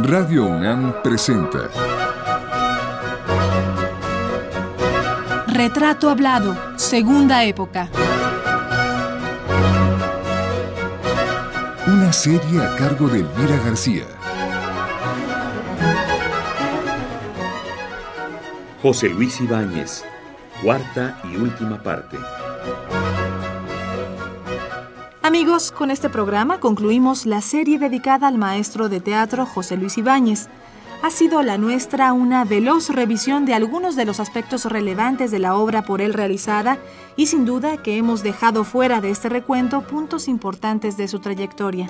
Radio UNAM presenta. Retrato Hablado, Segunda Época. Una serie a cargo de Elvira García. José Luis Ibáñez, cuarta y última parte. Amigos, con este programa concluimos la serie dedicada al maestro de teatro José Luis Ibáñez. Ha sido la nuestra una veloz revisión de algunos de los aspectos relevantes de la obra por él realizada y sin duda que hemos dejado fuera de este recuento puntos importantes de su trayectoria.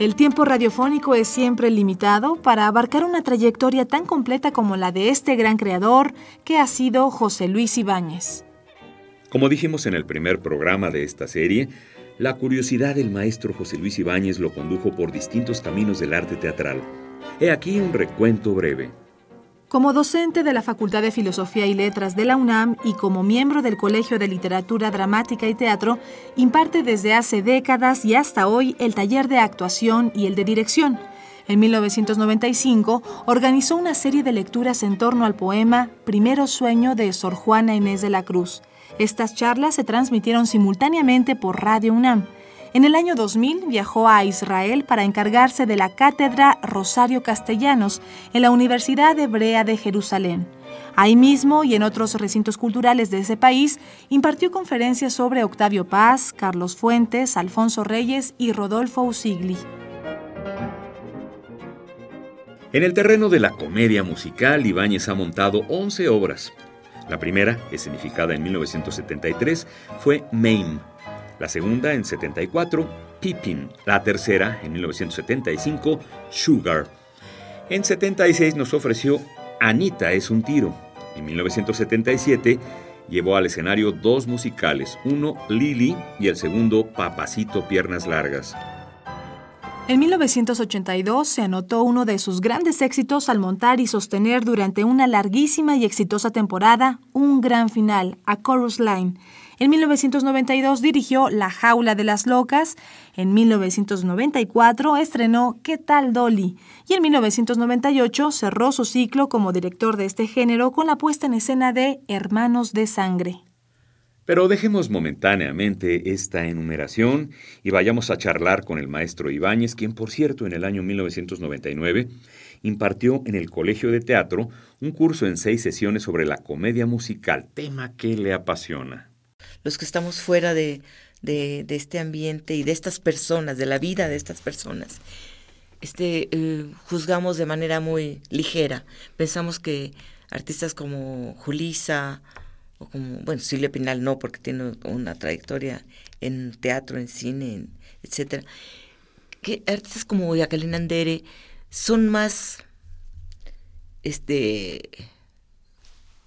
El tiempo radiofónico es siempre limitado para abarcar una trayectoria tan completa como la de este gran creador que ha sido José Luis Ibáñez. Como dijimos en el primer programa de esta serie, la curiosidad del maestro José Luis Ibáñez lo condujo por distintos caminos del arte teatral. He aquí un recuento breve. Como docente de la Facultad de Filosofía y Letras de la UNAM y como miembro del Colegio de Literatura Dramática y Teatro, imparte desde hace décadas y hasta hoy el taller de actuación y el de dirección. En 1995 organizó una serie de lecturas en torno al poema Primero Sueño de Sor Juana Inés de la Cruz. Estas charlas se transmitieron simultáneamente por Radio UNAM. En el año 2000 viajó a Israel para encargarse de la cátedra Rosario Castellanos en la Universidad Hebrea de Jerusalén. Ahí mismo y en otros recintos culturales de ese país impartió conferencias sobre Octavio Paz, Carlos Fuentes, Alfonso Reyes y Rodolfo Usigli. En el terreno de la comedia musical, Ibáñez ha montado 11 obras. La primera, escenificada en 1973, fue Mame. La segunda, en 74, Pippin. La tercera, en 1975, Sugar. En 76 nos ofreció Anita es un tiro. En 1977 llevó al escenario dos musicales, uno Lily y el segundo Papacito Piernas Largas. En 1982 se anotó uno de sus grandes éxitos al montar y sostener durante una larguísima y exitosa temporada un gran final, a Chorus Line. En 1992 dirigió La Jaula de las Locas, en 1994 estrenó ¿Qué tal Dolly? y en 1998 cerró su ciclo como director de este género con la puesta en escena de Hermanos de Sangre. Pero dejemos momentáneamente esta enumeración y vayamos a charlar con el maestro Ibáñez, quien por cierto en el año 1999 impartió en el Colegio de Teatro un curso en seis sesiones sobre la comedia musical, tema que le apasiona. Los que estamos fuera de, de, este ambiente y de estas personas, de la vida de estas personas, este, eh, juzgamos de manera muy ligera. Pensamos que artistas como Julisa, o como, bueno, Silvia Pinal no, porque tiene una trayectoria en teatro, en cine, en, etcétera. Que artistas como Jacqueline Andere son más este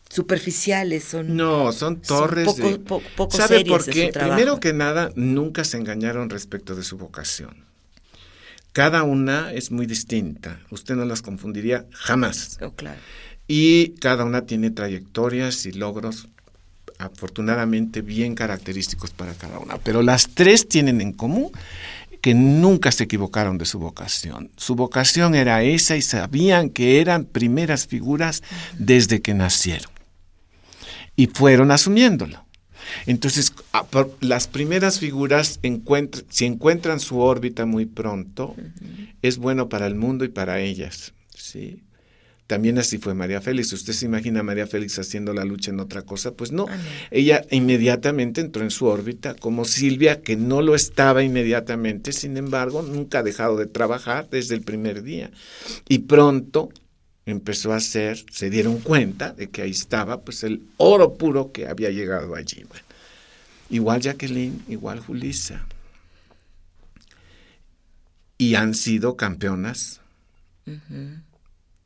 superficiales, son No, son torres poco, de poco ¿Sabe por qué? Primero que nada, nunca se engañaron respecto de su vocación. Cada una es muy distinta. Usted no las confundiría jamás. Oh, claro. Y cada una tiene trayectorias y logros afortunadamente bien característicos para cada una. Pero las tres tienen en común que nunca se equivocaron de su vocación. Su vocación era esa y sabían que eran primeras figuras desde que nacieron. Y fueron asumiéndolo. Entonces, a- por- las primeras figuras, si encuentran su órbita muy pronto, es bueno para el mundo y para ellas. ¿sí? También así fue María Félix. ¿Usted se imagina a María Félix haciendo la lucha en otra cosa? Pues no. Ella inmediatamente entró en su órbita, como Silvia, que no lo estaba inmediatamente, sin embargo, nunca ha dejado de trabajar desde el primer día. Y pronto empezó a hacer, se dieron cuenta de que ahí estaba pues el oro puro que había llegado allí. Bueno, igual Jacqueline, igual Julisa. Y han sido campeonas.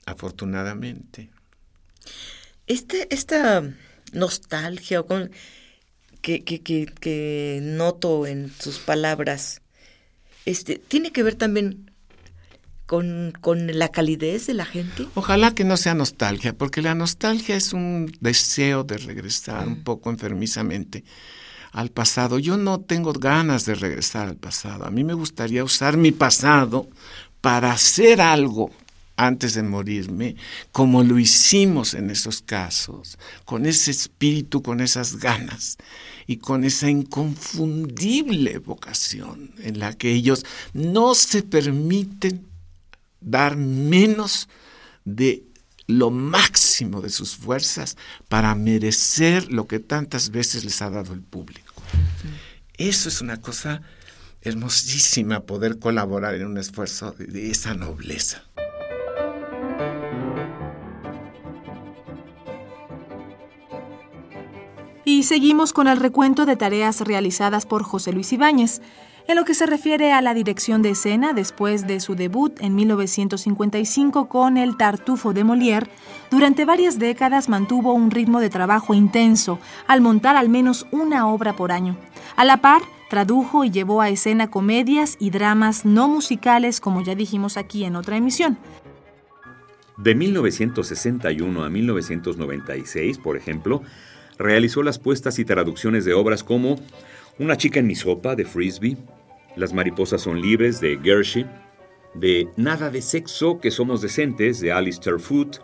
Afortunadamente. Este, esta nostalgia con- que, que, que, que noto en sus palabras, este, tiene que ver también con, con la calidez de la gente. Ojalá que no sea nostalgia, porque la nostalgia es un deseo de regresar un poco enfermizamente al pasado. Yo no tengo ganas de regresar al pasado. A mí me gustaría usar mi pasado para hacer algo antes de morirme, como lo hicimos en esos casos, con ese espíritu, con esas ganas y con esa inconfundible vocación en la que ellos no se permiten dar menos de lo máximo de sus fuerzas para merecer lo que tantas veces les ha dado el público. Eso es una cosa hermosísima, poder colaborar en un esfuerzo de esa nobleza. Y seguimos con el recuento de tareas realizadas por José Luis Ibáñez. En lo que se refiere a la dirección de escena, después de su debut en 1955 con El Tartufo de Molière, durante varias décadas mantuvo un ritmo de trabajo intenso, al montar al menos una obra por año. A la par, tradujo y llevó a escena comedias y dramas no musicales, como ya dijimos aquí en otra emisión. De 1961 a 1996, por ejemplo, realizó las puestas y traducciones de obras como Una chica en mi sopa de Frisbee, Las mariposas son libres de Gershie, de Nada de sexo, que somos decentes de Alistair Foote,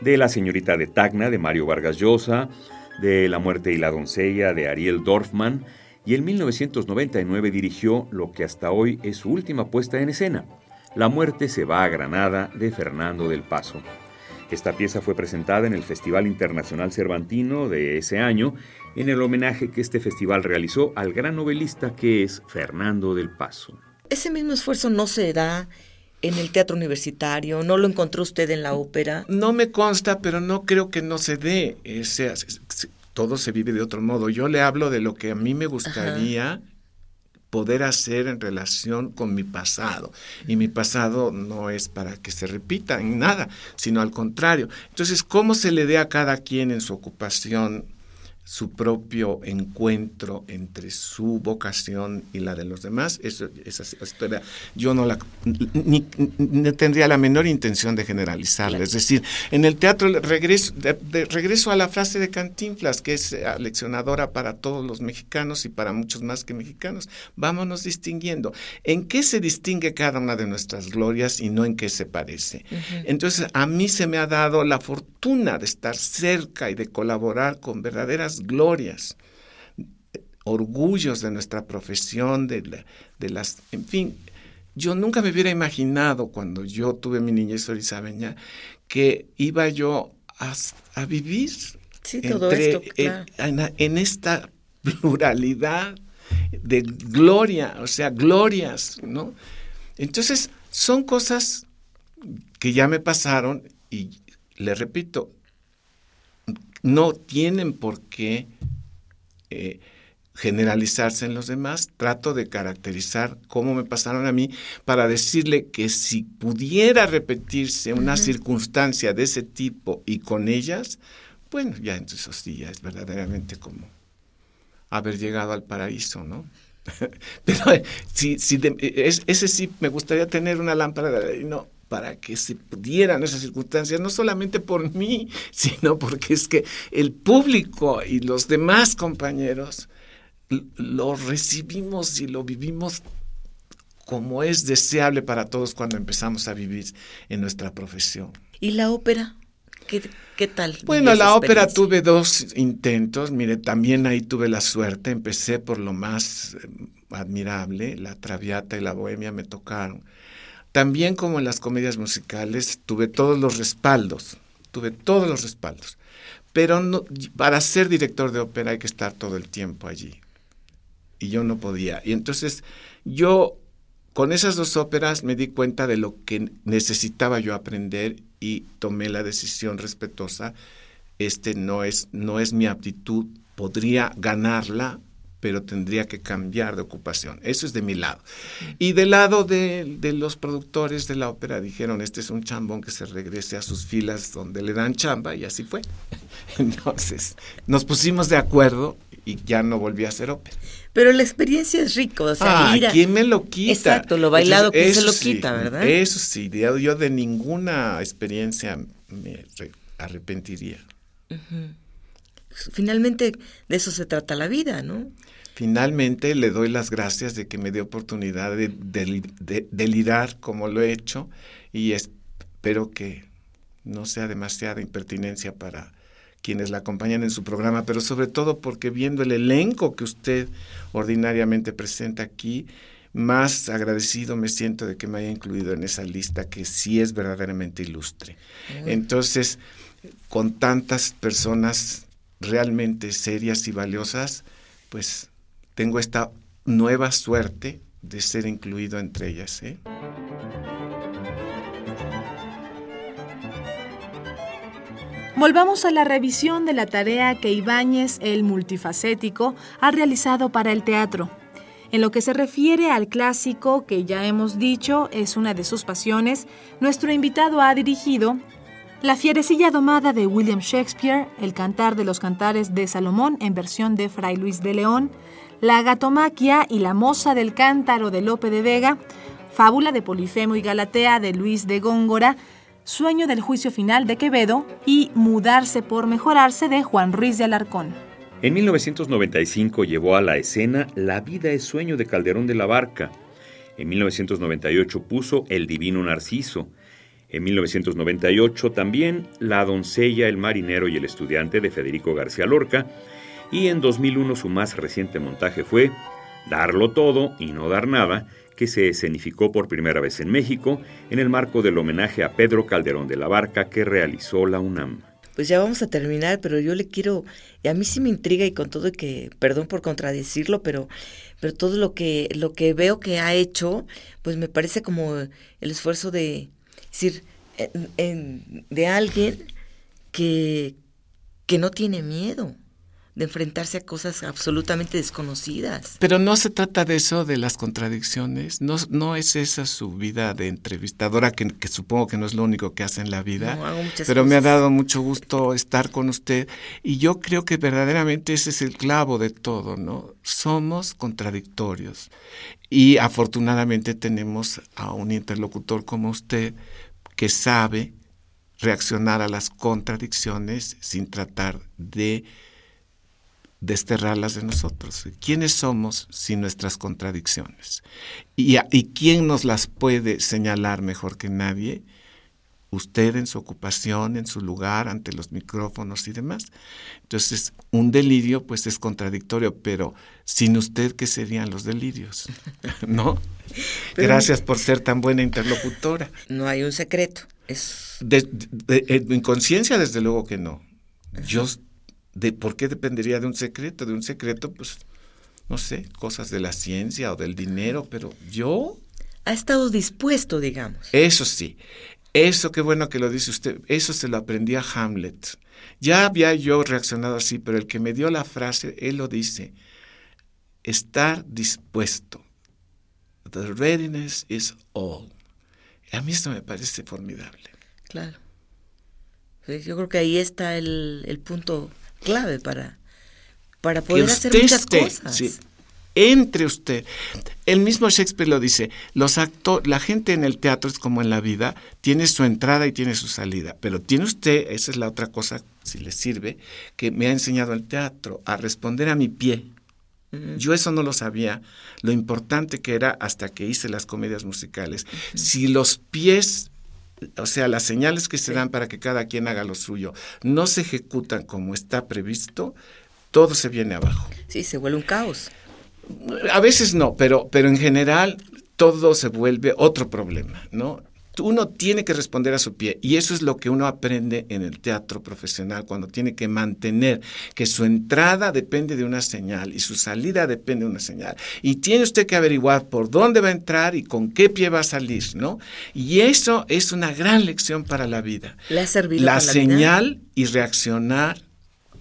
de La señorita de Tacna de Mario Vargas Llosa, de La muerte y la doncella de Ariel Dorfman, y en 1999 dirigió lo que hasta hoy es su última puesta en escena, La muerte se va a Granada de Fernando del Paso. Esta pieza fue presentada en el Festival Internacional Cervantino de ese año, en el homenaje que este festival realizó al gran novelista que es Fernando del Paso. Ese mismo esfuerzo no se da en el teatro universitario, no lo encontró usted en la ópera. No me consta, pero no creo que no se dé. Ese, todo se vive de otro modo. Yo le hablo de lo que a mí me gustaría poder hacer en relación con mi pasado. Y mi pasado no es para que se repita en nada, sino al contrario. Entonces, ¿cómo se le dé a cada quien en su ocupación su propio encuentro entre su vocación y la de los demás, eso, esa historia yo no la ni, tendría la menor intención de generalizarla. Es decir, en el teatro regreso, de, regreso a la frase de Cantinflas, que es eh, leccionadora para todos los mexicanos y para muchos más que mexicanos, vámonos distinguiendo. ¿En qué se distingue cada una de nuestras glorias y no en qué se parece? Entonces, a mí se me ha dado la fortuna de estar cerca y de colaborar con verdaderas glorias, orgullos de nuestra profesión, de, de las, en fin, yo nunca me hubiera imaginado cuando yo tuve mi niñez orizabeña que iba yo a, vivir en, esta pluralidad de gloria, o sea, glorias, ¿no? Entonces, son cosas que ya me pasaron y le repito, no tienen por qué eh, generalizarse en los demás. Trato de caracterizar cómo me pasaron a mí para decirle que si pudiera repetirse una circunstancia de ese tipo y con ellas, bueno, ya entonces sí, ya es verdaderamente como haber llegado al paraíso, ¿no? Pero eh, si, si ese sí me gustaría tener una lámpara de no para que se pudieran esas circunstancias, no solamente por mí, sino porque es que el público y los demás compañeros lo recibimos y lo vivimos como es deseable para todos cuando empezamos a vivir en nuestra profesión. ¿Y la ópera? ¿Qué, tal? Bueno, la ópera tuve dos intentos. Mire, también ahí tuve la suerte. Empecé por lo más eh, admirable. La Traviata y la Bohemia me tocaron. También como en las comedias musicales, tuve todos los respaldos, tuve todos los respaldos. Pero para ser director de ópera hay que estar todo el tiempo allí. Y yo no podía. Y entonces yo con esas dos óperas me di cuenta de lo que necesitaba yo aprender y tomé la decisión respetuosa. Este no es, no es mi aptitud, podría ganarla, pero tendría que cambiar de ocupación. Eso es de mi lado. Y del lado de, los productores de la ópera dijeron, este es un chambón que se regrese a sus filas donde le dan chamba y así fue. Entonces, nos pusimos de acuerdo y ya no volví a hacer ópera. Pero la experiencia es rico, o sea, ah, ¿quién me lo quita? Exacto, lo bailado, que se lo quita, verdad? Eso sí, yo de ninguna experiencia me arrepentiría. Finalmente de eso se trata la vida, ¿no? Finalmente le doy las gracias de que me dé oportunidad de, de, como lo he hecho y pero que no sea demasiada impertinencia para quienes la acompañan en su programa, pero sobre todo porque viendo el elenco que usted ordinariamente presenta aquí, más agradecido me siento de que me haya incluido en esa lista que sí es verdaderamente ilustre. Entonces, con tantas personas realmente serias y valiosas, pues tengo esta nueva suerte de ser incluido entre ellas. ¿eh? Volvamos a la revisión de la tarea que Ibáñez, el multifacético, ha realizado para el teatro. En lo que se refiere al clásico, que ya hemos dicho es una de sus pasiones, nuestro invitado ha dirigido La fierecilla domada de William Shakespeare, El cantar de los cantares de Salomón en versión de Fray Luis de León, La gatomaquia y la moza del cántaro de Lope de Vega, Fábula de Polifemo y Galatea de Luis de Góngora, Sueño del juicio final de Quevedo y Mudarse por mejorarse de Juan Ruiz de Alarcón. En 1995 llevó a la escena La vida es sueño de Calderón de la Barca. En 1998 puso El divino Narciso. En 1998 también La doncella, el marinero y el estudiante de Federico García Lorca. Y en 2001 su más reciente montaje fue Darlo todo y no dar nada, que se escenificó por primera vez en México en el marco del homenaje a Pedro Calderón de la Barca que realizó la UNAM. Pues ya vamos a terminar, pero yo le quiero, y a mí sí me intriga y con todo que, perdón por contradecirlo, pero, pero todo lo que, lo que veo que ha hecho, pues me parece como el esfuerzo de, decir, de alguien que, que no tiene miedo de enfrentarse a cosas absolutamente desconocidas. Pero no se trata de eso, de las contradicciones, no, no es esa su vida de entrevistadora, que, supongo que no es lo único que hace en la vida, pero me ha dado mucho gusto estar con usted. Y yo creo que verdaderamente ese es el clavo de todo, ¿no? Somos contradictorios. Y afortunadamente tenemos a un interlocutor como usted que sabe reaccionar a las contradicciones sin tratar de desterrarlas de nosotros. ¿Quiénes somos sin nuestras contradicciones? ¿Y, ¿Y quién nos las puede señalar mejor que nadie? Usted en su ocupación, en su lugar, ante los micrófonos y demás. Entonces, un delirio pues es contradictorio, pero sin usted, ¿qué serían los delirios? ¿No? Gracias por ser tan buena interlocutora. No hay un secreto. Es... en conciencia, desde luego que no. Yo de por qué dependería de un secreto, de un secreto, pues, no sé, cosas de la ciencia o del dinero, pero yo... Ha estado dispuesto, digamos. Eso sí, eso qué bueno que lo dice usted, eso se lo aprendí a Hamlet. Ya había yo reaccionado así, pero el que me dio la frase, él lo dice, estar dispuesto. The readiness is all. A mí esto me parece formidable. Claro. Yo creo que ahí está el, el punto clave para, para poder hacer muchas cosas. entre usted. El mismo Shakespeare lo dice, los actores, la gente en el teatro es como en la vida, tiene su entrada y tiene su salida, pero tiene usted, esa es la otra cosa, si le sirve, que me ha enseñado el teatro, a responder a mi pie. Yo eso no lo sabía, lo importante que era hasta que hice las comedias musicales. Si los pies o sea, las señales que se dan para que cada quien haga lo suyo no se ejecutan como está previsto, todo se viene abajo. Sí, se vuelve un caos. A veces no, pero, pero en general todo se vuelve otro problema, ¿no? Uno tiene que responder a su pie y eso es lo que uno aprende en el teatro profesional cuando tiene que mantener que su entrada depende de una señal y su salida depende de una señal y tiene usted que averiguar por dónde va a entrar y con qué pie va a salir, ¿no? Y eso es una gran lección para la vida. ¿Le la señal y reaccionar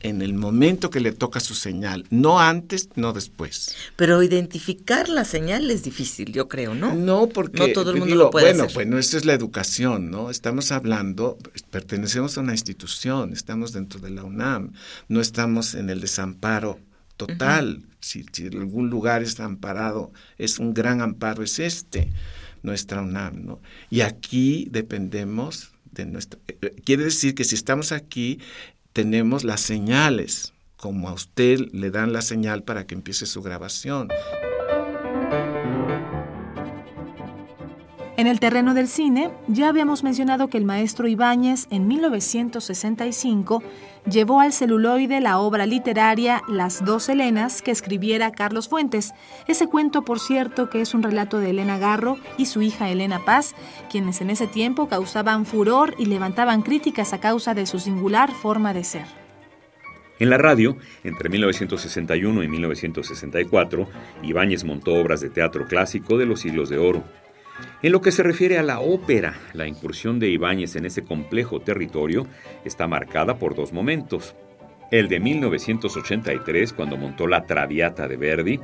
en el momento que le toca su señal, no antes, no después. Pero identificar la señal es difícil, yo creo, ¿no? No, porque no todo el mundo lo puede bueno, bueno, esa es la educación, ¿no? Estamos hablando, pertenecemos a una institución, estamos dentro de la UNAM, no estamos en el desamparo total. si, si algún lugar está amparado, es un gran amparo, es este, nuestra UNAM, ¿no? Y aquí dependemos de nuestra... Eh, eh, quiere decir que si estamos aquí tenemos las señales, como a usted le dan la señal para que empiece su grabación. En el terreno del cine, ya habíamos mencionado que el maestro Ibáñez en 1965 llevó al celuloide la obra literaria Las dos Helenas que escribiera Carlos Fuentes. Ese cuento, por cierto, que es un relato de Elena Garro y su hija Elena Paz, quienes en ese tiempo causaban furor y levantaban críticas a causa de su singular forma de ser. En la radio, entre 1961 y 1964, Ibáñez montó obras de teatro clásico de los siglos de oro. En lo que se refiere a la ópera, la incursión de Ibáñez en ese complejo territorio está marcada por dos momentos. El de 1983, cuando montó La Traviata de Verdi,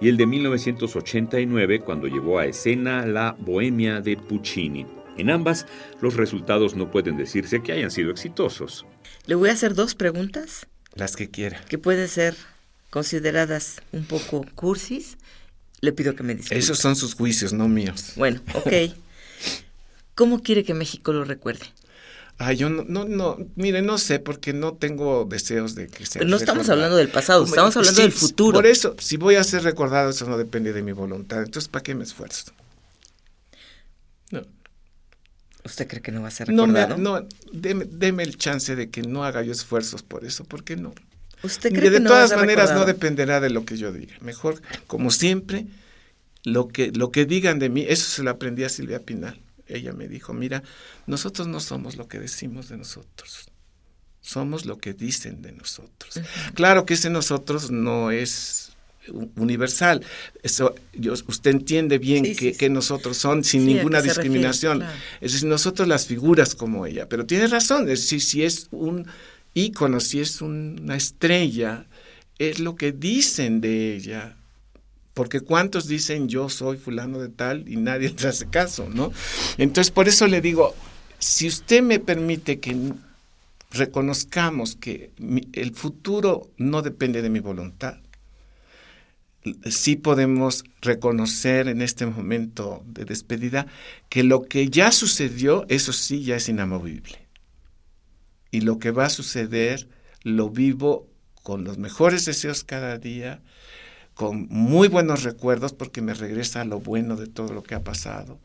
y el de 1989, cuando llevó a escena La Bohemia de Puccini. En ambas, los resultados no pueden decirse que hayan sido exitosos. Le voy a hacer dos preguntas. Las que quiera. Que pueden ser consideradas un poco cursis le pido que me disculpe. Esos son sus juicios, no míos. Bueno, ok. ¿Cómo quiere que México lo recuerde? Ah, yo no, no, no, mire, no sé, porque no tengo deseos de que sea. Pero no estamos hablando del pasado, estamos hablando del futuro. Por eso, si voy a ser recordado, eso no depende de mi voluntad. Entonces, ¿para qué me esfuerzo? No. ¿Usted cree que no va a ser recordado? No, no deme, deme el chance de que no haga yo esfuerzos por eso, ¿por qué no? ¿Usted cree de que todas maneras no dependerá de lo que yo diga. Mejor, como siempre, lo que, lo que digan de mí, eso se lo aprendí a Silvia Pinal. Ella me dijo, mira, nosotros no somos lo que decimos de nosotros, somos lo que dicen de nosotros. Claro que ese nosotros no es universal. Eso, usted entiende bien que, nosotros son sin ninguna discriminación. Es decir, nosotros las figuras como ella. Pero tiene razón, es decir, si es un ícono, si es una estrella, es lo que dicen de ella. Porque cuántos dicen yo soy fulano de tal y nadie te hace caso, ¿no? Entonces, por eso le digo, si usted me permite que reconozcamos que el futuro no depende de mi voluntad, sí podemos reconocer en este momento de despedida que lo que ya sucedió, eso sí ya es inamovible y lo que va a suceder lo vivo con los mejores deseos cada día, con muy buenos recuerdos porque me regresa lo bueno de todo lo que ha pasado,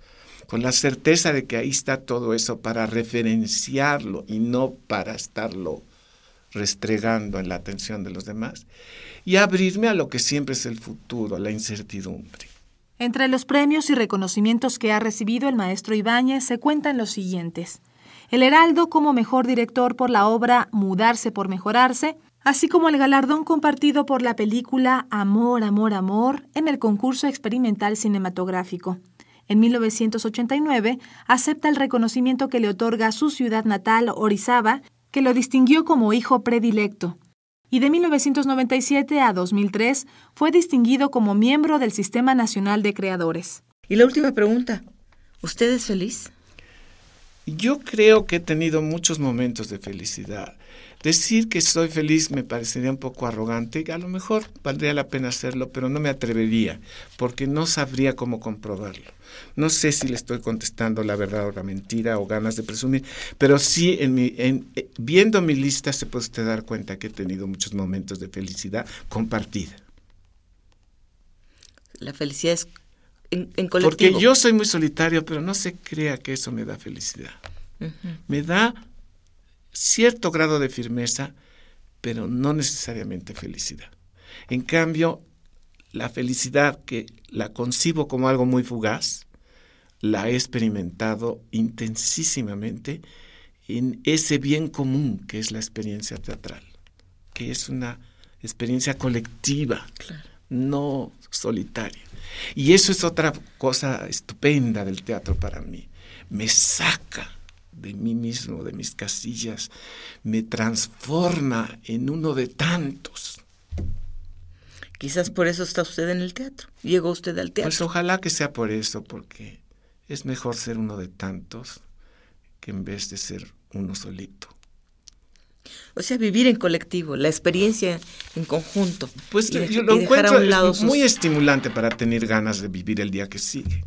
con la certeza de que ahí está todo eso para referenciarlo y no para estarlo restregando en la atención de los demás, y abrirme a lo que siempre es el futuro, la incertidumbre. Entre los premios y reconocimientos que ha recibido el maestro Ibáñez se cuentan los siguientes. El Heraldo como mejor director por la obra Mudarse por Mejorarse, así como el galardón compartido por la película Amor, Amor, Amor en el concurso experimental cinematográfico. En 1989 acepta el reconocimiento que le otorga su ciudad natal, Orizaba, que lo distinguió como hijo predilecto. Y de 1997 a 2003 fue distinguido como miembro del Sistema Nacional de Creadores. Y la última pregunta, ¿usted es feliz? Yo creo que he tenido muchos momentos de felicidad. Decir que estoy feliz me parecería un poco arrogante, a lo mejor valdría la pena hacerlo, pero no me atrevería, porque no sabría cómo comprobarlo. No sé si le estoy contestando la verdad o la mentira o ganas de presumir, pero sí, en mi, en, eh, viendo mi lista se puede usted dar cuenta que he tenido muchos momentos de felicidad compartida. La felicidad es porque yo soy muy solitario, pero no se crea que eso me da felicidad. Me da cierto grado de firmeza, pero no necesariamente felicidad. En cambio, la felicidad que la concibo como algo muy fugaz, la he experimentado intensísimamente en ese bien común que es la experiencia teatral, que es una experiencia colectiva, no solitaria. Y eso es otra cosa estupenda del teatro para mí. Me saca de mí mismo, de mis casillas, me transforma en uno de tantos. Quizás por eso está usted en el teatro. Llegó usted al teatro. Pues ojalá que sea por eso, porque es mejor ser uno de tantos que en vez de ser uno solito. O sea, vivir en colectivo, la experiencia en conjunto. Pues yo lo encuentro muy estimulante para tener ganas de vivir el día que sigue.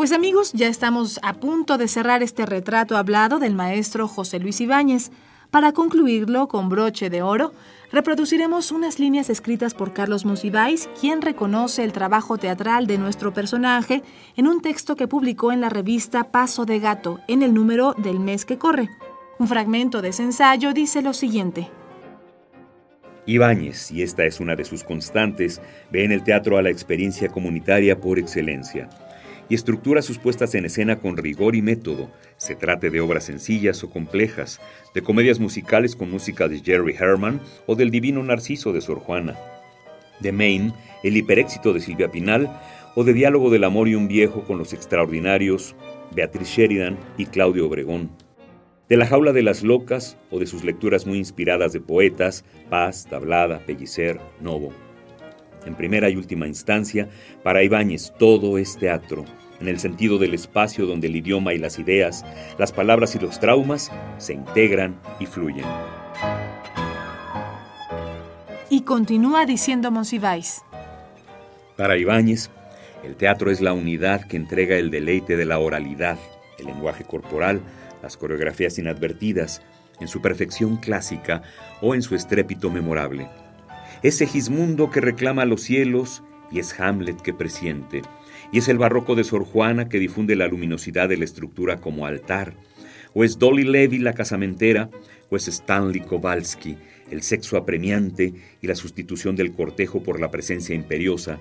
Pues amigos, ya estamos a punto de cerrar este retrato hablado del maestro José Luis Ibáñez. Para concluirlo con broche de oro, reproduciremos unas líneas escritas por Carlos Musibais, quien reconoce el trabajo teatral de nuestro personaje en un texto que publicó en la revista Paso de Gato en el número del mes que corre. Un fragmento de ese ensayo dice lo siguiente. Ibáñez, y esta es una de sus constantes, ve en el teatro a la experiencia comunitaria por excelencia y estructura sus puestas en escena con rigor y método, se trate de obras sencillas o complejas, de comedias musicales con música de Jerry Herman o del Divino Narciso de Sor Juana, de Maine, el hiperéxito de Silvia Pinal, o de Diálogo del Amor y un Viejo con los extraordinarios Beatriz Sheridan y Claudio Obregón, de La Jaula de las Locas o de sus lecturas muy inspiradas de poetas, Paz, Tablada, Pellicer, Novo. En primera y última instancia, para Ibáñez todo es teatro, en el sentido del espacio donde el idioma y las ideas, las palabras y los traumas se integran y fluyen. Y continúa diciendo Monsiváis. Para Ibáñez, el teatro es la unidad que entrega el deleite de la oralidad, el lenguaje corporal, las coreografías inadvertidas, en su perfección clásica o en su estrépito memorable. Es Segismundo que reclama los cielos y es Hamlet que presiente y es el barroco de Sor Juana que difunde la luminosidad de la estructura como altar, o es Dolly Levy la casamentera, o es Stanley Kowalski el sexo apremiante y la sustitución del cortejo por la presencia imperiosa,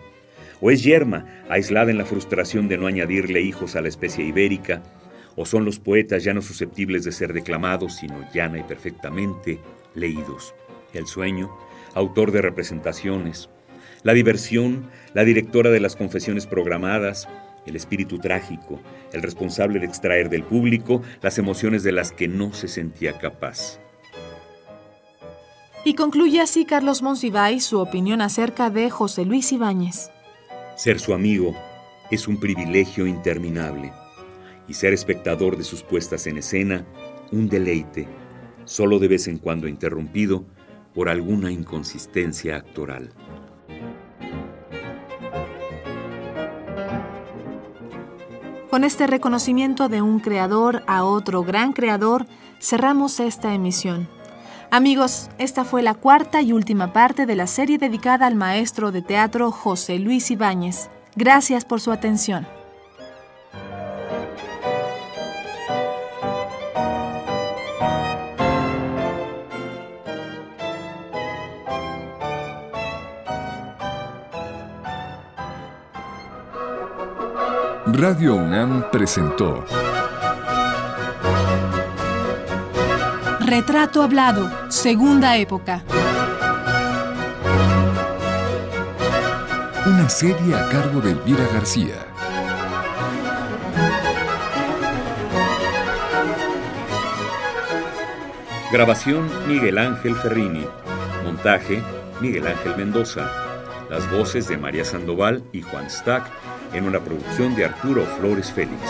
o es Yerma, aislada en la frustración de no añadirle hijos a la especie ibérica, o son los poetas ya no susceptibles de ser declamados, sino llana y perfectamente leídos. El sueño, autor de representaciones, la diversión, la directora de las confesiones programadas, el espíritu trágico, el responsable de extraer del público las emociones de las que no se sentía capaz. Y concluye así Carlos Monsiváis su opinión acerca de José Luis Ibáñez. Ser su amigo es un privilegio interminable y ser espectador de sus puestas en escena un deleite, solo de vez en cuando interrumpido por alguna inconsistencia actoral. Con este reconocimiento de un creador a otro gran creador, cerramos esta emisión. Amigos, esta fue la cuarta y última parte de la serie dedicada al maestro de teatro José Luis Ibáñez. Gracias por su atención. Radio UNAM presentó Retrato Hablado, Segunda Época. Una serie a cargo de Elvira García. Grabación Miguel Ángel Ferrini. Montaje Miguel Ángel Mendoza. Las voces de María Sandoval y Juan Stack en una producción de Arturo Flores Félix.